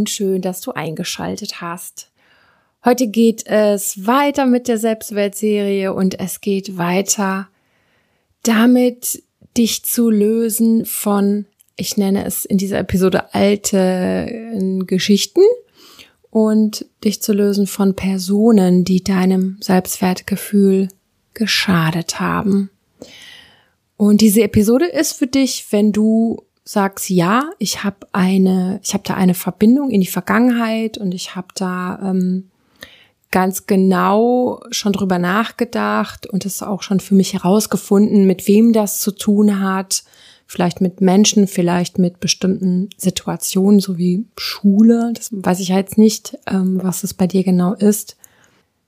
und schön, dass du eingeschaltet hast. Heute geht es weiter mit der Selbstwertserie und es geht weiter damit, dich zu lösen von, ich nenne es in dieser Episode alte Geschichten und dich zu lösen von Personen, die deinem Selbstwertgefühl geschadet haben. Und diese Episode ist für dich, wenn du sagst, ja, ich habe eine, ich habe da eine Verbindung in die Vergangenheit und ich habe da ähm, ganz genau schon drüber nachgedacht und es auch schon für mich herausgefunden, mit wem das zu tun hat. Vielleicht mit Menschen, vielleicht mit bestimmten Situationen, so wie Schule. Das weiß ich jetzt nicht, ähm, was es bei dir genau ist.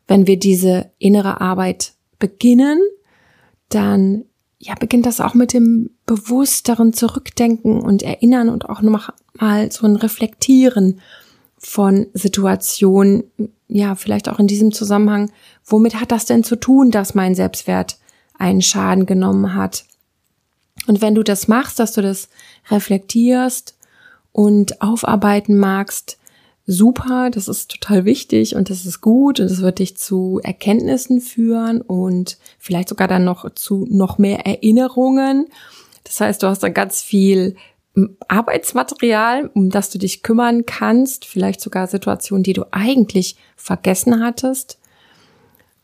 Wenn wir diese innere Arbeit beginnen, dann ja, beginnt das auch mit dem bewussteren Zurückdenken und Erinnern und auch noch mal so ein Reflektieren von Situationen, ja, vielleicht auch in diesem Zusammenhang, womit hat das denn zu tun, dass mein Selbstwert einen Schaden genommen hat? Und wenn du das machst, dass du das reflektierst und aufarbeiten magst, super, das ist total wichtig und das ist gut und es wird dich zu Erkenntnissen führen und vielleicht sogar dann noch zu noch mehr Erinnerungen. Das heißt, du hast dann ganz viel hm, Arbeitsmaterial, um das du dich kümmern kannst, vielleicht sogar Situationen, die du eigentlich vergessen hattest.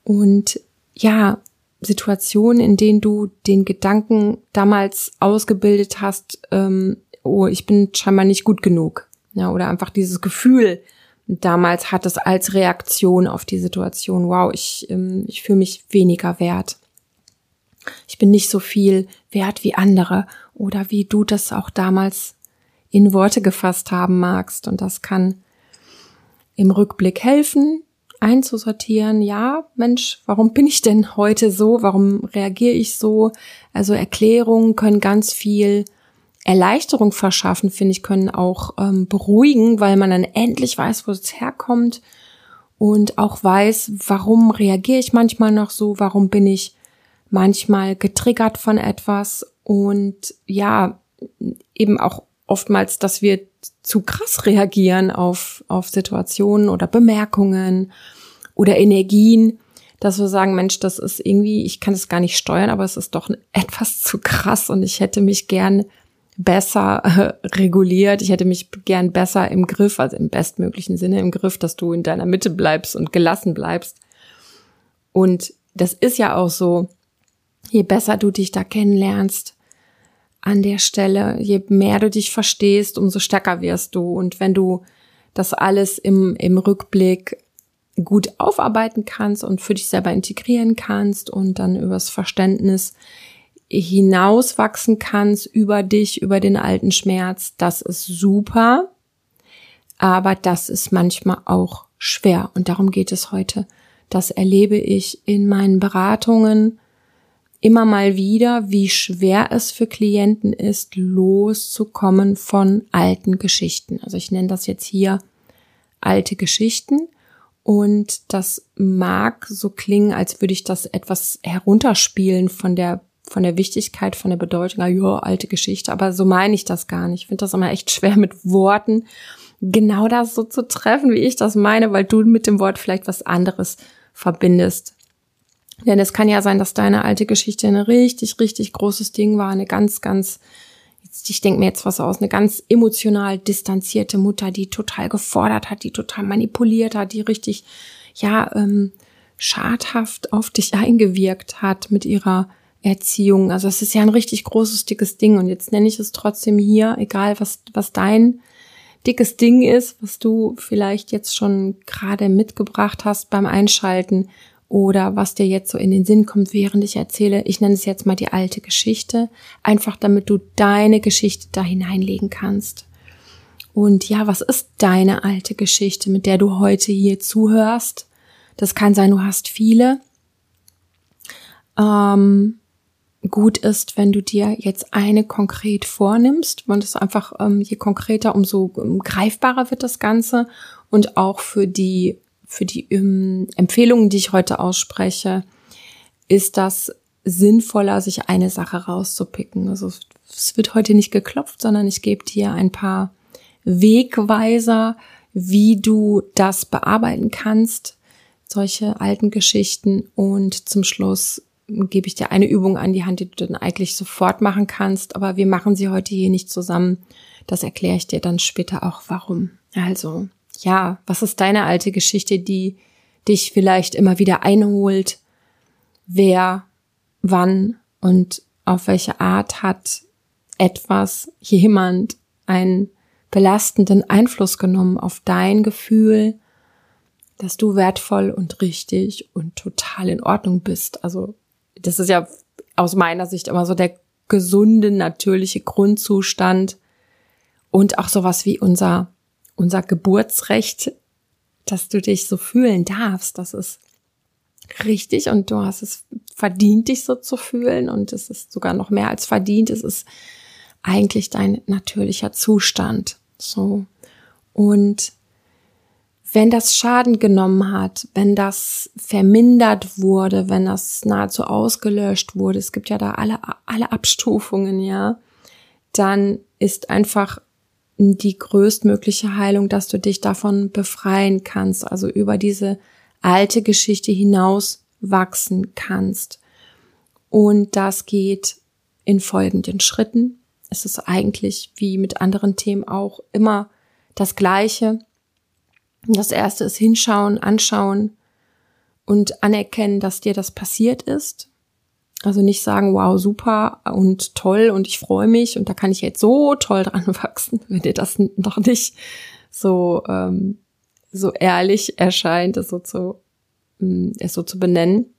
Und ja, Situationen, in denen du den Gedanken damals ausgebildet hast, ähm, oh, ich bin scheinbar nicht gut genug. Ja, oder einfach dieses Gefühl damals hat es als Reaktion auf die Situation, wow, ich, ähm, ich fühle mich weniger wert. Ich bin nicht so viel wert wie andere oder wie du das auch damals in Worte gefasst haben magst. Und das kann im Rückblick helfen, einzusortieren, ja, Mensch, warum bin ich denn heute so? Warum reagiere ich so? Also Erklärungen können ganz viel Erleichterung verschaffen, finde ich, können auch ähm, beruhigen, weil man dann endlich weiß, wo es herkommt und auch weiß, warum reagiere ich manchmal noch so, warum bin ich manchmal getriggert von etwas und ja, eben auch oftmals, dass wir zu krass reagieren auf, auf Situationen oder Bemerkungen oder Energien, dass wir sagen, Mensch, das ist irgendwie, ich kann es gar nicht steuern, aber es ist doch etwas zu krass und ich hätte mich gern besser äh, reguliert. Ich hätte mich gern besser im Griff, also im bestmöglichen Sinne im Griff, dass du in deiner Mitte bleibst und gelassen bleibst. Und das ist ja auch so, je besser du dich da kennenlernst an der Stelle, je mehr du dich verstehst, umso stärker wirst du. Und wenn du das alles im, im Rückblick gut aufarbeiten kannst und für dich selber integrieren kannst und dann übers Verständnis hinauswachsen kannst über dich, über den alten Schmerz, das ist super. Aber das ist manchmal auch schwer. Und darum geht es heute. Das erlebe ich in meinen Beratungen immer mal wieder, wie schwer es für Klienten ist, loszukommen von alten Geschichten. Also ich nenne das jetzt hier alte Geschichten. Und das mag so klingen, als würde ich das etwas herunterspielen von der von der Wichtigkeit, von der Bedeutung, ja, alte Geschichte, aber so meine ich das gar nicht. Ich finde das immer echt schwer mit Worten genau das so zu treffen, wie ich das meine, weil du mit dem Wort vielleicht was anderes verbindest. Denn es kann ja sein, dass deine alte Geschichte ein richtig, richtig großes Ding war, eine ganz, ganz, ich denke mir jetzt was aus, eine ganz emotional distanzierte Mutter, die total gefordert hat, die total manipuliert hat, die richtig, ja, ähm, schadhaft auf dich eingewirkt hat mit ihrer Erziehung. Also es ist ja ein richtig großes, dickes Ding. Und jetzt nenne ich es trotzdem hier, egal was, was dein dickes Ding ist, was du vielleicht jetzt schon gerade mitgebracht hast beim Einschalten oder was dir jetzt so in den Sinn kommt, während ich erzähle. Ich nenne es jetzt mal die alte Geschichte, einfach damit du deine Geschichte da hineinlegen kannst. Und ja, was ist deine alte Geschichte, mit der du heute hier zuhörst? Das kann sein, du hast viele. Ähm, gut ist, wenn du dir jetzt eine konkret vornimmst. Und es einfach, ähm, je konkreter, umso ähm, greifbarer wird das Ganze. Und auch für die, für die ähm, Empfehlungen, die ich heute ausspreche, ist das sinnvoller, sich eine Sache rauszupicken. Also es wird heute nicht geklopft, sondern ich gebe dir ein paar Wegweiser, wie du das bearbeiten kannst, solche alten Geschichten. Und zum Schluss gebe ich dir eine Übung an die Hand, die du dann eigentlich sofort machen kannst. Aber wir machen sie heute hier nicht zusammen. Das erkläre ich dir dann später auch, warum. Also, ja, was ist deine alte Geschichte, die dich vielleicht immer wieder einholt? Wer, wann und auf welche Art hat etwas, jemand einen belastenden Einfluss genommen auf dein Gefühl, dass du wertvoll und richtig und total in Ordnung bist. Also das ist ja aus meiner Sicht immer so der gesunde, natürliche Grundzustand und auch sowas wie unser, unser Geburtsrecht, dass du dich so fühlen darfst. Das ist richtig und du hast es verdient, dich so zu fühlen und es ist sogar noch mehr als verdient. Es ist eigentlich dein natürlicher Zustand. So. Und wenn das Schaden genommen hat, wenn das vermindert wurde, wenn das nahezu ausgelöscht wurde, es gibt ja da alle, alle Abstufungen, ja, dann ist einfach die größtmögliche Heilung, dass du dich davon befreien kannst, also über diese alte Geschichte hinaus wachsen kannst. Und das geht in folgenden Schritten. Es ist eigentlich wie mit anderen Themen auch immer das Gleiche. Das erste ist hinschauen, anschauen und anerkennen, dass dir das passiert ist. Also nicht sagen, wow, super und toll und ich freue mich und da kann ich jetzt so toll dran wachsen, wenn dir das noch nicht so, ähm, so ehrlich erscheint, es so zu, mm, es so zu benennen.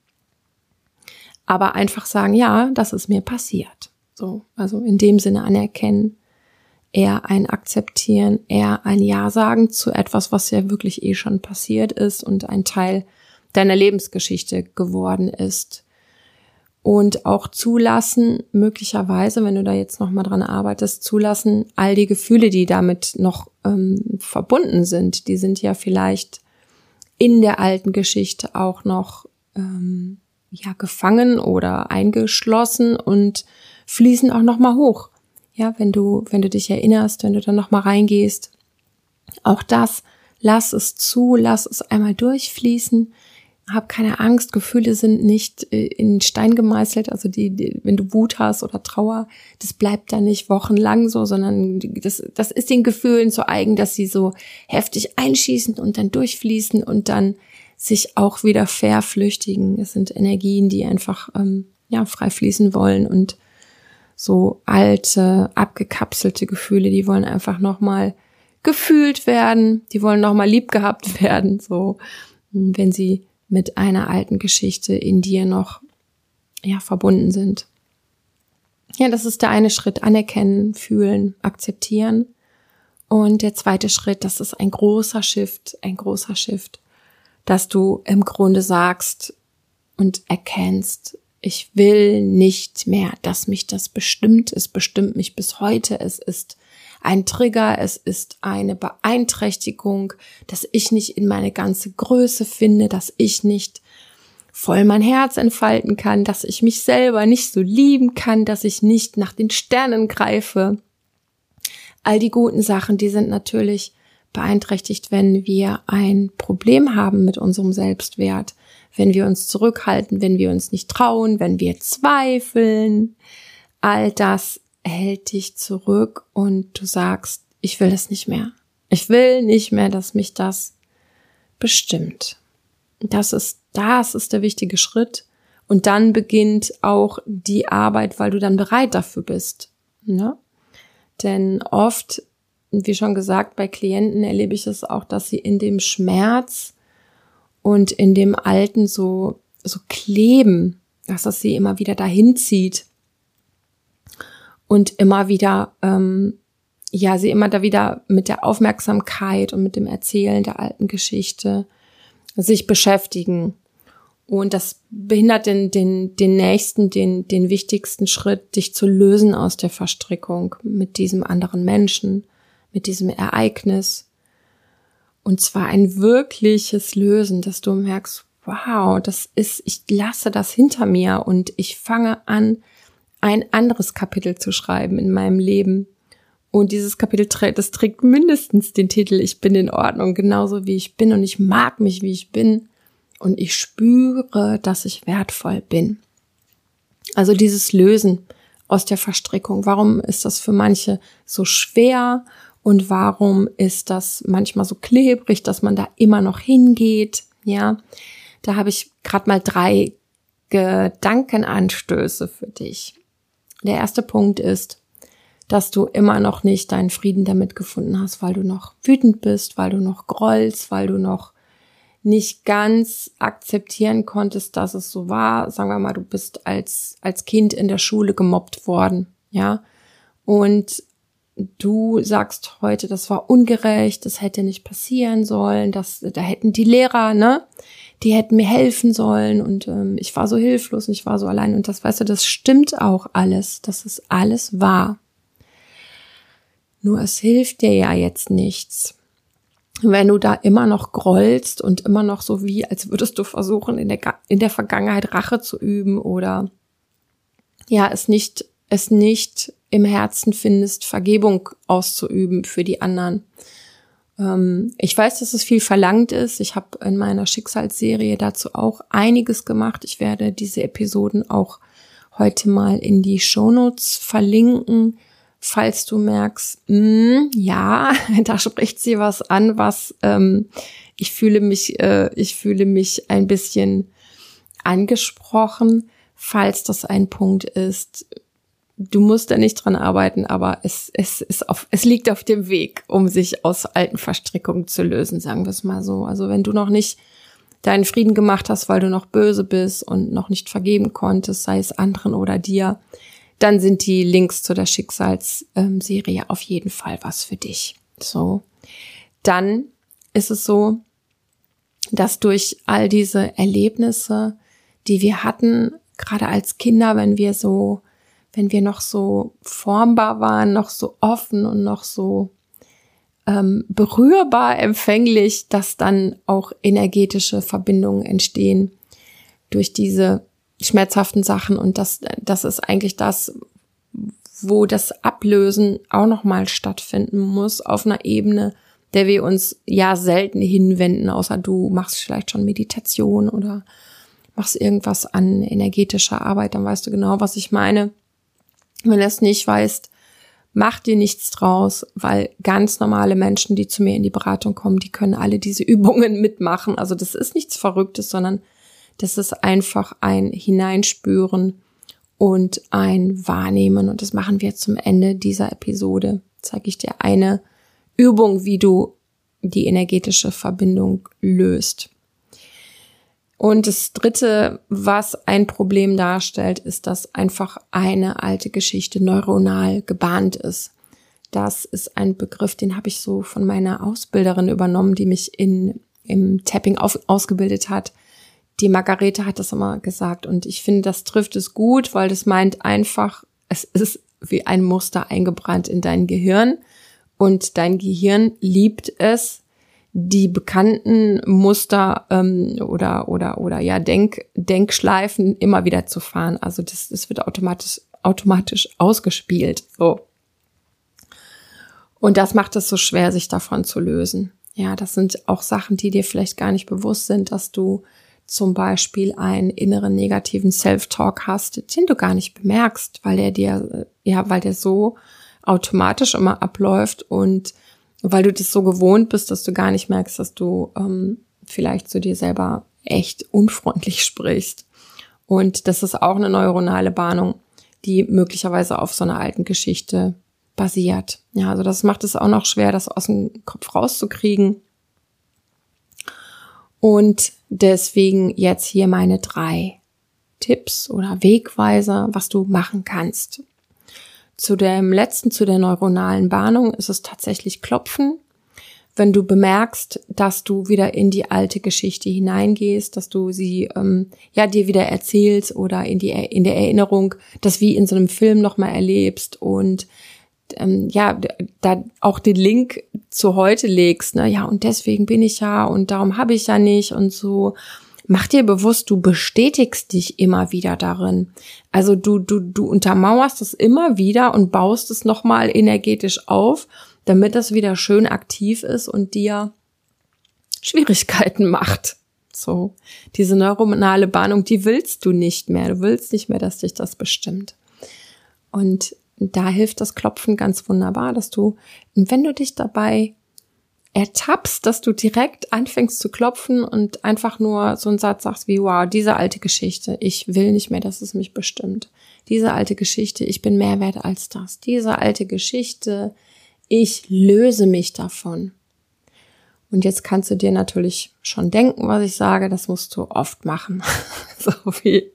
Aber einfach sagen, ja, das ist mir passiert. So, also in dem Sinne anerkennen, eher ein Akzeptieren, eher ein Ja sagen zu etwas, was ja wirklich eh schon passiert ist und ein Teil deiner Lebensgeschichte geworden ist. Und auch zulassen, möglicherweise, wenn du da jetzt nochmal dran arbeitest, zulassen, all die Gefühle, die damit noch ähm, verbunden sind, die sind ja vielleicht in der alten Geschichte auch noch ähm, ja gefangen oder eingeschlossen und fließen auch nochmal hoch. Ja, wenn du, wenn du dich erinnerst, wenn du dann nochmal reingehst. Auch das, lass es zu, lass es einmal durchfließen. Hab keine Angst, Gefühle sind nicht äh, in Stein gemeißelt. Also die, die, wenn du Wut hast oder Trauer, das bleibt da nicht wochenlang so, sondern das, das ist den Gefühlen so eigen, dass sie so heftig einschießen und dann durchfließen und dann sich auch wieder verflüchtigen. Es sind Energien, die einfach ähm, ja frei fließen wollen und so alte, abgekapselte Gefühle, die wollen einfach nochmal gefühlt werden, die wollen nochmal lieb gehabt werden, so, wenn sie mit einer alten Geschichte in dir noch, ja, verbunden sind. Ja, das ist der eine Schritt, anerkennen, fühlen, akzeptieren. Und der zweite Schritt, das ist ein großer Shift, ein großer Shift, dass du im Grunde sagst und erkennst, ich will nicht mehr, dass mich das bestimmt. Es bestimmt mich bis heute. Es ist ein Trigger, es ist eine Beeinträchtigung, dass ich nicht in meine ganze Größe finde, dass ich nicht voll mein Herz entfalten kann, dass ich mich selber nicht so lieben kann, dass ich nicht nach den Sternen greife. All die guten Sachen, die sind natürlich beeinträchtigt, wenn wir ein Problem haben mit unserem Selbstwert, wenn wir uns zurückhalten, wenn wir uns nicht trauen, wenn wir zweifeln. All das hält dich zurück und du sagst, ich will das nicht mehr. Ich will nicht mehr, dass mich das bestimmt. Das ist, das ist der wichtige Schritt. Und dann beginnt auch die Arbeit, weil du dann bereit dafür bist. Ne? Denn oft, wie schon gesagt, bei Klienten erlebe ich es auch, dass sie in dem Schmerz und in dem Alten so, so kleben, dass das sie immer wieder dahin zieht und immer wieder, ähm, ja, sie immer da wieder mit der Aufmerksamkeit und mit dem Erzählen der alten Geschichte sich beschäftigen. Und das behindert den, den, den nächsten, den, den wichtigsten Schritt, dich zu lösen aus der Verstrickung mit diesem anderen Menschen, mit diesem Ereignis. Und zwar ein wirkliches Lösen, dass du merkst, wow, das ist, ich lasse das hinter mir und ich fange an, ein anderes Kapitel zu schreiben in meinem Leben. Und dieses Kapitel trägt, das trägt mindestens den Titel Ich bin in Ordnung, genauso wie ich bin und ich mag mich, wie ich bin. Und ich spüre, dass ich wertvoll bin. Also dieses Lösen aus der Verstrickung. Warum ist das für manche so schwer? Und warum ist das manchmal so klebrig, dass man da immer noch hingeht? Ja, da habe ich gerade mal drei Gedankenanstöße für dich. Der erste Punkt ist, dass du immer noch nicht deinen Frieden damit gefunden hast, weil du noch wütend bist, weil du noch grollst, weil du noch nicht ganz akzeptieren konntest, dass es so war. Sagen wir mal, du bist als, als Kind in der Schule gemobbt worden, ja. Und du sagst heute, das war ungerecht, das hätte nicht passieren sollen, das, da hätten die Lehrer, ne, die hätten mir helfen sollen und ähm, ich war so hilflos und ich war so allein und das, weißt du, das stimmt auch alles, das ist alles wahr. Nur es hilft dir ja jetzt nichts. Wenn du da immer noch grollst und immer noch so wie, als würdest du versuchen, in der, in der Vergangenheit Rache zu üben oder ja, es nicht, es nicht im Herzen findest, Vergebung auszuüben für die anderen. Ähm, ich weiß, dass es viel verlangt ist. Ich habe in meiner Schicksalsserie dazu auch einiges gemacht. Ich werde diese Episoden auch heute mal in die Shownotes verlinken, falls du merkst, mh, hm, ja, da spricht sie was an, was ähm, ich fühle mich, äh, ich fühle mich ein bisschen angesprochen, falls das ein Punkt ist, du musst da nicht dran arbeiten, aber es, es, ist auf, es liegt auf dem Weg, um sich aus alten Verstrickungen zu lösen, sagen wir es mal so. Also wenn du noch nicht deinen Frieden gemacht hast, weil du noch böse bist und noch nicht vergeben konntest, sei es anderen oder dir, dann sind die Links zu der Schicksalsserie auf jeden Fall was für dich. So. Dann ist es so, dass durch all diese Erlebnisse, die wir hatten, gerade als Kinder, wenn wir so wenn wir noch so formbar waren, noch so offen und noch so ähm, berührbar, empfänglich, dass dann auch energetische Verbindungen entstehen durch diese schmerzhaften Sachen. Und das, das ist eigentlich das, wo das Ablösen auch nochmal stattfinden muss auf einer Ebene, der wir uns ja selten hinwenden, außer du machst vielleicht schon Meditation oder machst irgendwas an energetischer Arbeit, dann weißt du genau, was ich meine. Wenn du es nicht weißt, mach dir nichts draus, weil ganz normale Menschen, die zu mir in die Beratung kommen, die können alle diese Übungen mitmachen. Also das ist nichts Verrücktes, sondern das ist einfach ein Hineinspüren und ein Wahrnehmen. Und das machen wir zum Ende dieser Episode. Zeige ich dir eine Übung, wie du die energetische Verbindung löst. Und das Dritte, was ein Problem darstellt, ist, dass einfach eine alte Geschichte neuronal gebahnt ist. Das ist ein Begriff, den habe ich so von meiner Ausbilderin übernommen, die mich in, im Tapping auf, ausgebildet hat. Die Margarete hat das immer gesagt und ich finde, das trifft es gut, weil das meint einfach, es ist wie ein Muster eingebrannt in dein Gehirn und dein Gehirn liebt es, die bekannten Muster ähm, oder oder oder ja Denk Denkschleifen immer wieder zu fahren. Also das, das wird automatisch automatisch ausgespielt. So. Und das macht es so schwer, sich davon zu lösen. Ja, das sind auch Sachen, die dir vielleicht gar nicht bewusst sind, dass du zum Beispiel einen inneren negativen Self-Talk hast, den du gar nicht bemerkst, weil der dir, ja, weil der so automatisch immer abläuft und weil du das so gewohnt bist, dass du gar nicht merkst, dass du ähm, vielleicht zu dir selber echt unfreundlich sprichst. Und das ist auch eine neuronale Bahnung, die möglicherweise auf so einer alten Geschichte basiert. Ja, also das macht es auch noch schwer, das aus dem Kopf rauszukriegen. Und deswegen jetzt hier meine drei Tipps oder Wegweiser, was du machen kannst. Zu dem letzten, zu der neuronalen Bahnung ist es tatsächlich Klopfen. Wenn du bemerkst, dass du wieder in die alte Geschichte hineingehst, dass du sie ähm, ja dir wieder erzählst oder in die in der Erinnerung, das wie in so einem Film nochmal erlebst und ähm, ja, da auch den Link zu heute legst, ne, ja, und deswegen bin ich ja und darum habe ich ja nicht und so mach dir bewusst, du bestätigst dich immer wieder darin. Also du, du, du untermauerst es immer wieder und baust es nochmal energetisch auf, damit das wieder schön aktiv ist und dir Schwierigkeiten macht. So, diese neuronale Bahnung, die willst du nicht mehr. Du willst nicht mehr, dass dich das bestimmt. Und da hilft das Klopfen ganz wunderbar, dass du, wenn du dich dabei ertappst, dass du direkt anfängst zu klopfen und einfach nur so einen Satz sagst wie, wow, diese alte Geschichte, ich will nicht mehr, dass es mich bestimmt. Diese alte Geschichte, ich bin mehr wert als das. Diese alte Geschichte, ich löse mich davon. Und jetzt kannst du dir natürlich schon denken, was ich sage, das musst du oft machen. so wie,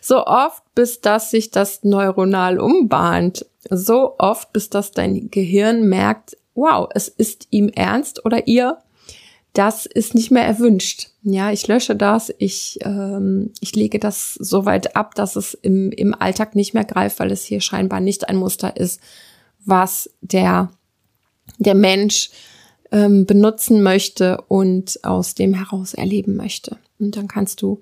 so oft, bis dass sich das neuronal umbahnt. So oft, bis dass dein Gehirn merkt, wow, es ist ihm ernst oder ihr, das ist nicht mehr erwünscht. Ja, ich lösche das, ich, ähm, ich lege das so weit ab, dass es im, im Alltag nicht mehr greift, weil es hier scheinbar nicht ein Muster ist, was der, der Mensch ähm, benutzen möchte und aus dem heraus erleben möchte. Und dann kannst du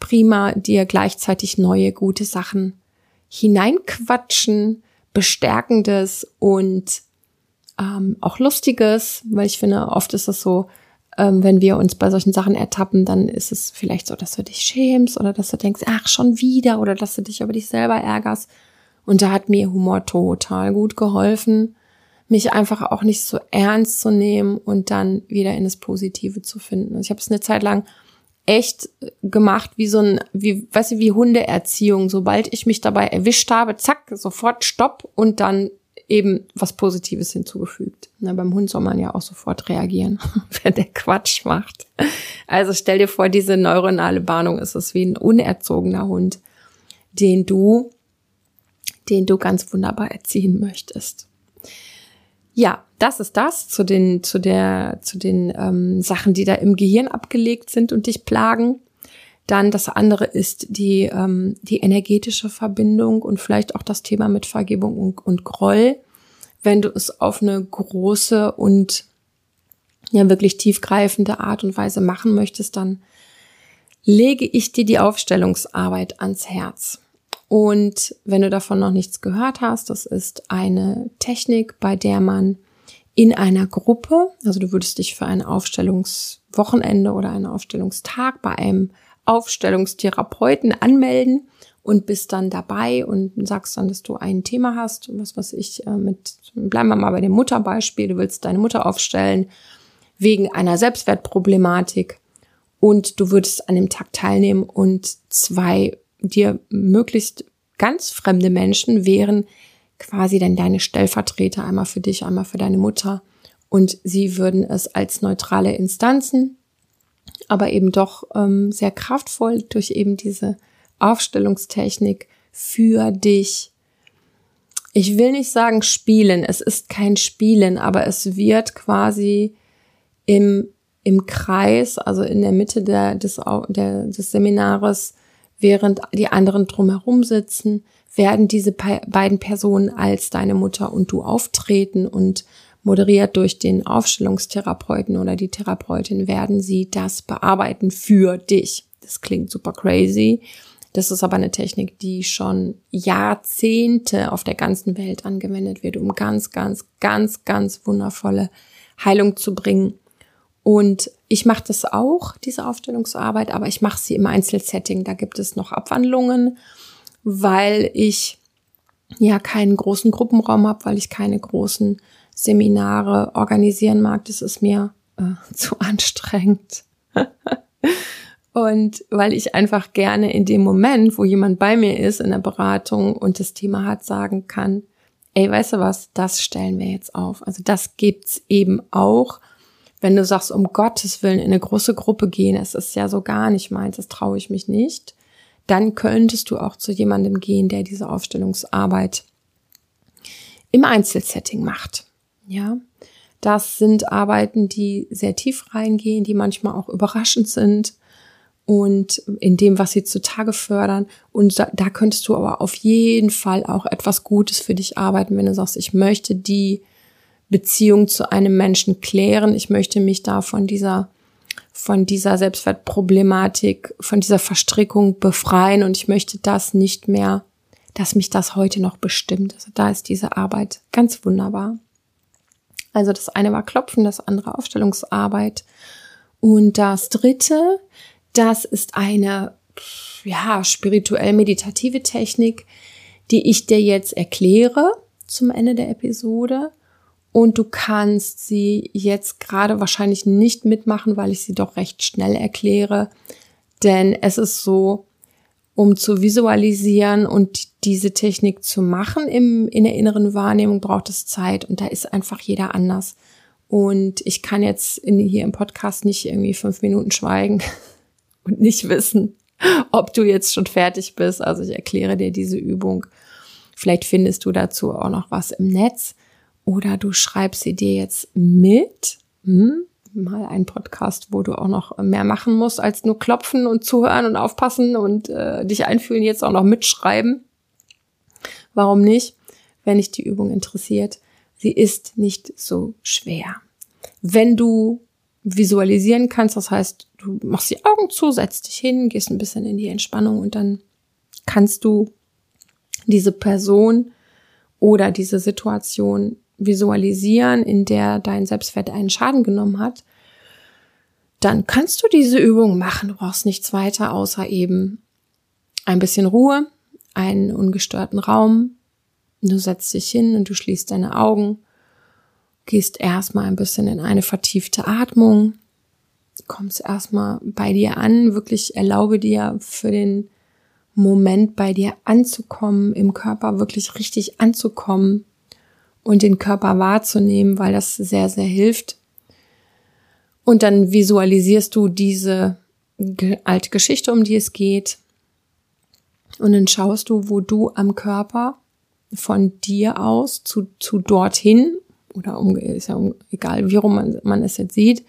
prima dir gleichzeitig neue gute Sachen hineinquatschen, bestärkendes und ähm, auch lustiges, weil ich finde, oft ist es so, ähm, wenn wir uns bei solchen Sachen ertappen, dann ist es vielleicht so, dass du dich schämst oder dass du denkst, ach, schon wieder oder dass du dich über dich selber ärgerst. Und da hat mir Humor total gut geholfen, mich einfach auch nicht so ernst zu nehmen und dann wieder in das Positive zu finden. Also ich habe es eine Zeit lang echt gemacht, wie so ein, wie, weißt du, wie Hundeerziehung. Sobald ich mich dabei erwischt habe, zack, sofort Stopp und dann eben was Positives hinzugefügt. Na, beim Hund soll man ja auch sofort reagieren, wenn der Quatsch macht. Also stell dir vor, diese neuronale Bahnung ist es wie ein unerzogener Hund, den du, den du ganz wunderbar erziehen möchtest. Ja, das ist das zu den, zu der, zu den ähm, Sachen, die da im Gehirn abgelegt sind und dich plagen. Dann das andere ist die, ähm, die energetische Verbindung und vielleicht auch das Thema mit Vergebung und, und Groll. Wenn du es auf eine große und ja wirklich tiefgreifende Art und Weise machen möchtest, dann lege ich dir die Aufstellungsarbeit ans Herz. Und wenn du davon noch nichts gehört hast, das ist eine Technik, bei der man in einer Gruppe, also du würdest dich für ein Aufstellungswochenende oder einen Aufstellungstag bei einem Aufstellungstherapeuten anmelden und bist dann dabei und sagst dann, dass du ein Thema hast, was was ich äh, mit, bleiben wir mal bei dem Mutterbeispiel, du willst deine Mutter aufstellen wegen einer Selbstwertproblematik und du würdest an dem Tag teilnehmen und zwei dir möglichst ganz fremde Menschen wären quasi dann deine Stellvertreter, einmal für dich, einmal für deine Mutter und sie würden es als neutrale Instanzen aber eben doch ähm, sehr kraftvoll durch eben diese Aufstellungstechnik für dich. Ich will nicht sagen spielen, es ist kein Spielen, aber es wird quasi im, im Kreis, also in der Mitte der, des, der, des Seminares, während die anderen drumherum sitzen, werden diese beiden Personen als deine Mutter und du auftreten und moderiert durch den Aufstellungstherapeuten oder die Therapeutin, werden sie das bearbeiten für dich. Das klingt super crazy. Das ist aber eine Technik, die schon Jahrzehnte auf der ganzen Welt angewendet wird, um ganz, ganz, ganz, ganz wundervolle Heilung zu bringen. Und ich mache das auch, diese Aufstellungsarbeit, aber ich mache sie im Einzelsetting. Da gibt es noch Abwandlungen, weil ich ja keinen großen Gruppenraum habe, weil ich keine großen Seminare organisieren mag, das ist mir äh, zu anstrengend. und weil ich einfach gerne in dem Moment, wo jemand bei mir ist in der Beratung und das Thema hat, sagen kann, ey, weißt du was, das stellen wir jetzt auf. Also das gibt's eben auch. Wenn du sagst, um Gottes Willen in eine große Gruppe gehen, es ist ja so gar nicht meins, das traue ich mich nicht, dann könntest du auch zu jemandem gehen, der diese Aufstellungsarbeit im Einzelsetting macht. Ja, das sind Arbeiten, die sehr tief reingehen, die manchmal auch überraschend sind und in dem, was sie zutage fördern. Und da, da könntest du aber auf jeden Fall auch etwas Gutes für dich arbeiten, wenn du sagst, ich möchte die Beziehung zu einem Menschen klären, ich möchte mich da von dieser von dieser Selbstwertproblematik, von dieser Verstrickung befreien und ich möchte das nicht mehr, dass mich das heute noch bestimmt. Also da ist diese Arbeit ganz wunderbar. Also das eine war Klopfen, das andere Aufstellungsarbeit. Und das dritte, das ist eine, ja, spirituell meditative Technik, die ich dir jetzt erkläre zum Ende der Episode. Und du kannst sie jetzt gerade wahrscheinlich nicht mitmachen, weil ich sie doch recht schnell erkläre. Denn es ist so, um zu visualisieren und diese Technik zu machen im, in der inneren Wahrnehmung braucht es Zeit und da ist einfach jeder anders. Und ich kann jetzt in, hier im Podcast nicht irgendwie fünf Minuten schweigen und nicht wissen, ob du jetzt schon fertig bist. Also ich erkläre dir diese Übung. Vielleicht findest du dazu auch noch was im Netz oder du schreibst sie dir jetzt mit. Hm? mal ein Podcast, wo du auch noch mehr machen musst, als nur klopfen und zuhören und aufpassen und äh, dich einfühlen, jetzt auch noch mitschreiben. Warum nicht? Wenn dich die Übung interessiert. Sie ist nicht so schwer. Wenn du visualisieren kannst, das heißt, du machst die Augen zu, setzt dich hin, gehst ein bisschen in die Entspannung und dann kannst du diese Person oder diese Situation visualisieren, in der dein Selbstwert einen Schaden genommen hat, dann kannst du diese Übung machen. Du brauchst nichts weiter, außer eben ein bisschen Ruhe, einen ungestörten Raum. Du setzt dich hin und du schließt deine Augen, gehst erstmal ein bisschen in eine vertiefte Atmung, kommst erstmal bei dir an, wirklich erlaube dir für den Moment bei dir anzukommen, im Körper wirklich richtig anzukommen, und den Körper wahrzunehmen, weil das sehr, sehr hilft. Und dann visualisierst du diese alte Geschichte, um die es geht. Und dann schaust du, wo du am Körper von dir aus zu, zu dorthin, oder um, ist ja um, egal, wie rum man, man es jetzt sieht,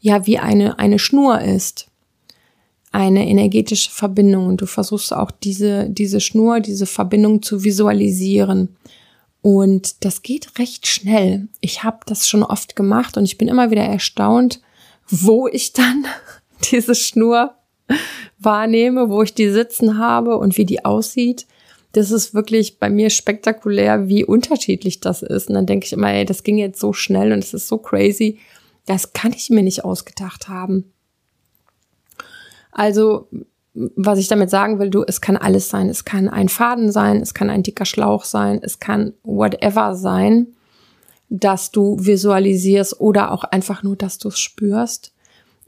ja, wie eine, eine Schnur ist. Eine energetische Verbindung. Und du versuchst auch diese, diese Schnur, diese Verbindung zu visualisieren. Und das geht recht schnell. Ich habe das schon oft gemacht und ich bin immer wieder erstaunt, wo ich dann diese Schnur wahrnehme, wo ich die sitzen habe und wie die aussieht. Das ist wirklich bei mir spektakulär, wie unterschiedlich das ist. Und dann denke ich immer, ey, das ging jetzt so schnell und es ist so crazy. Das kann ich mir nicht ausgedacht haben. Also was ich damit sagen will, du, es kann alles sein. Es kann ein Faden sein, es kann ein dicker Schlauch sein, es kann whatever sein, dass du visualisierst oder auch einfach nur, dass du es spürst.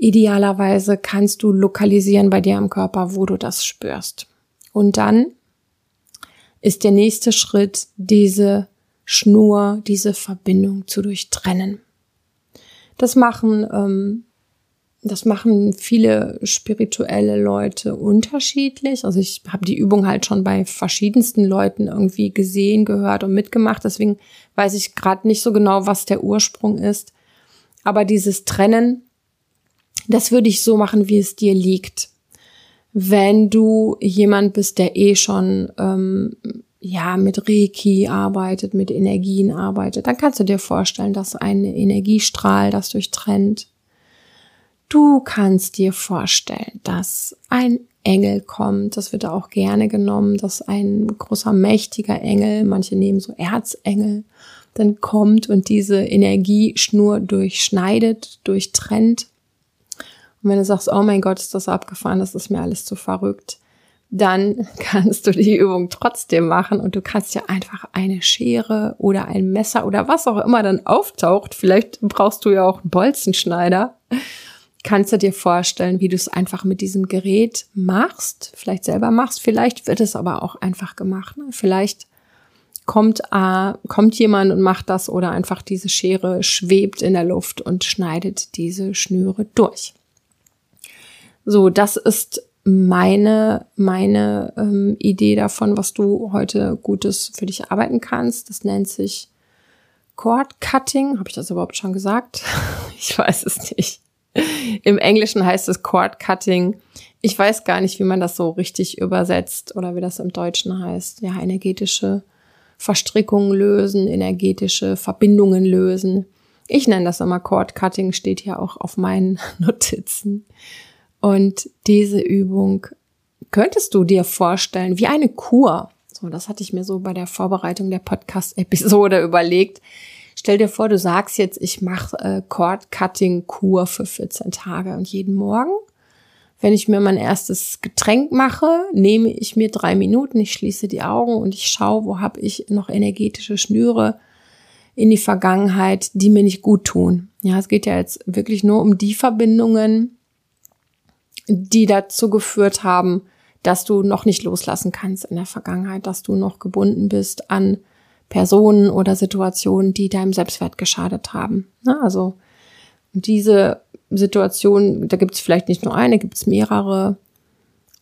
Idealerweise kannst du lokalisieren bei dir im Körper, wo du das spürst. Und dann ist der nächste Schritt, diese Schnur, diese Verbindung zu durchtrennen. Das machen ähm, das machen viele spirituelle Leute unterschiedlich. Also ich habe die Übung halt schon bei verschiedensten Leuten irgendwie gesehen, gehört und mitgemacht. Deswegen weiß ich gerade nicht so genau, was der Ursprung ist. Aber dieses Trennen, das würde ich so machen, wie es dir liegt. Wenn du jemand bist, der eh schon ähm, ja mit Reiki arbeitet, mit Energien arbeitet, dann kannst du dir vorstellen, dass ein Energiestrahl das durchtrennt Du kannst dir vorstellen, dass ein Engel kommt, das wird auch gerne genommen, dass ein großer, mächtiger Engel, manche nehmen so Erzengel, dann kommt und diese Energieschnur durchschneidet, durchtrennt. Und wenn du sagst, oh mein Gott, ist das abgefahren, das ist mir alles zu verrückt, dann kannst du die Übung trotzdem machen und du kannst dir einfach eine Schere oder ein Messer oder was auch immer dann auftaucht. Vielleicht brauchst du ja auch einen Bolzenschneider kannst du dir vorstellen, wie du es einfach mit diesem Gerät machst, vielleicht selber machst, vielleicht wird es aber auch einfach gemacht. Ne? Vielleicht kommt, äh, kommt jemand und macht das oder einfach diese Schere schwebt in der Luft und schneidet diese Schnüre durch. So, das ist meine, meine ähm, Idee davon, was du heute Gutes für dich arbeiten kannst. Das nennt sich Cord Cutting. Habe ich das überhaupt schon gesagt? ich weiß es nicht. Im Englischen heißt es Cord Cutting. Ich weiß gar nicht, wie man das so richtig übersetzt oder wie das im Deutschen heißt. Ja, energetische Verstrickungen lösen, energetische Verbindungen lösen. Ich nenne das immer Cord Cutting, steht hier auch auf meinen Notizen. Und diese Übung könntest du dir vorstellen wie eine Kur. So, das hatte ich mir so bei der Vorbereitung der Podcast-Episode überlegt. Stell dir vor, du sagst jetzt, ich mache äh, Cord-Cutting-Kur für 14 Tage und jeden Morgen, wenn ich mir mein erstes Getränk mache, nehme ich mir drei Minuten, ich schließe die Augen und ich schaue, wo habe ich noch energetische Schnüre in die Vergangenheit, die mir nicht gut tun. Ja, es geht ja jetzt wirklich nur um die Verbindungen, die dazu geführt haben, dass du noch nicht loslassen kannst in der Vergangenheit, dass du noch gebunden bist an Personen oder Situationen, die deinem Selbstwert geschadet haben. Also diese Situation, da gibt es vielleicht nicht nur eine, gibt es mehrere.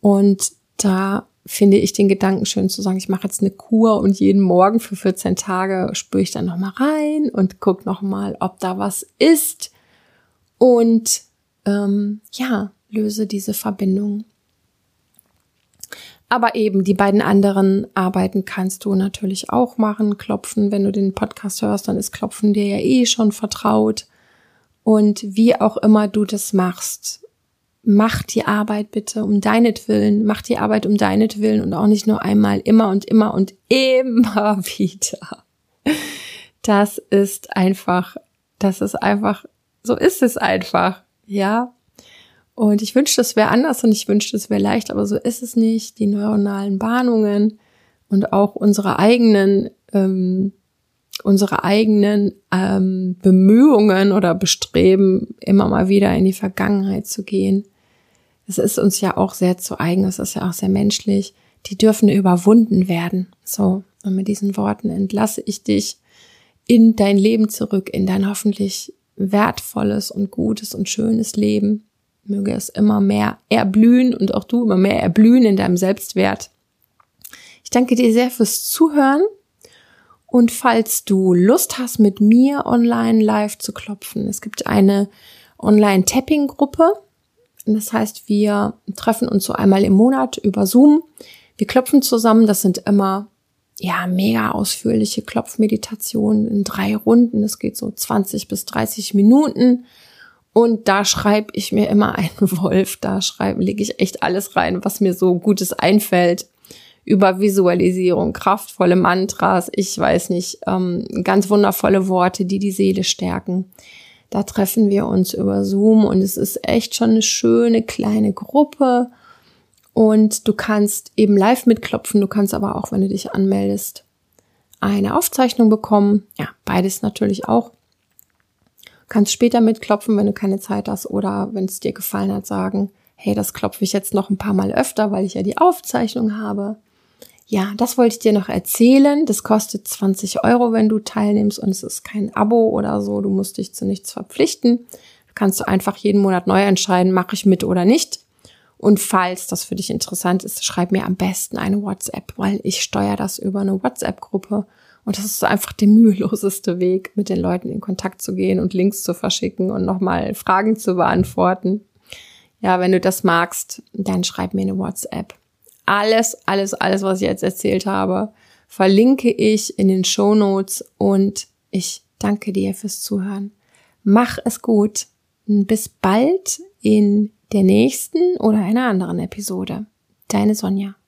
Und da finde ich den Gedanken schön zu sagen, ich mache jetzt eine Kur und jeden Morgen für 14 Tage spüre ich dann nochmal rein und gucke nochmal, ob da was ist. Und ähm, ja, löse diese Verbindung. Aber eben die beiden anderen Arbeiten kannst du natürlich auch machen. Klopfen, wenn du den Podcast hörst, dann ist Klopfen dir ja eh schon vertraut. Und wie auch immer du das machst, mach die Arbeit bitte um deinetwillen, mach die Arbeit um deinetwillen und auch nicht nur einmal, immer und immer und immer wieder. Das ist einfach, das ist einfach, so ist es einfach, ja. Und ich wünschte, es wäre anders und ich wünschte, es wäre leicht, aber so ist es nicht. Die neuronalen Bahnungen und auch unsere eigenen, ähm, unsere eigenen ähm, Bemühungen oder Bestreben, immer mal wieder in die Vergangenheit zu gehen. Es ist uns ja auch sehr zu eigen, es ist ja auch sehr menschlich. Die dürfen überwunden werden. So, und mit diesen Worten entlasse ich dich in dein Leben zurück, in dein hoffentlich wertvolles und gutes und schönes Leben Möge es immer mehr erblühen und auch du immer mehr erblühen in deinem Selbstwert. Ich danke dir sehr fürs Zuhören. Und falls du Lust hast, mit mir online live zu klopfen, es gibt eine Online-Tapping-Gruppe. Das heißt, wir treffen uns so einmal im Monat über Zoom. Wir klopfen zusammen. Das sind immer ja mega ausführliche Klopfmeditationen in drei Runden. Das geht so 20 bis 30 Minuten. Und da schreibe ich mir immer einen Wolf, da schreibe, lege ich echt alles rein, was mir so Gutes einfällt. Über Visualisierung, kraftvolle Mantras, ich weiß nicht, ähm, ganz wundervolle Worte, die die Seele stärken. Da treffen wir uns über Zoom und es ist echt schon eine schöne kleine Gruppe. Und du kannst eben live mitklopfen, du kannst aber auch, wenn du dich anmeldest, eine Aufzeichnung bekommen. Ja, beides natürlich auch kannst später mitklopfen, wenn du keine Zeit hast oder wenn es dir gefallen hat, sagen, hey, das klopfe ich jetzt noch ein paar Mal öfter, weil ich ja die Aufzeichnung habe. Ja, das wollte ich dir noch erzählen. Das kostet 20 Euro, wenn du teilnimmst und es ist kein Abo oder so. Du musst dich zu nichts verpflichten. Kannst du einfach jeden Monat neu entscheiden, mache ich mit oder nicht. Und falls das für dich interessant ist, schreib mir am besten eine WhatsApp, weil ich steuere das über eine WhatsApp-Gruppe und das ist einfach der müheloseste Weg, mit den Leuten in Kontakt zu gehen und Links zu verschicken und nochmal Fragen zu beantworten. Ja, wenn du das magst, dann schreib mir eine WhatsApp. Alles, alles, alles, was ich jetzt erzählt habe, verlinke ich in den Show Notes und ich danke dir fürs Zuhören. Mach es gut. Bis bald in der nächsten oder einer anderen Episode. Deine Sonja.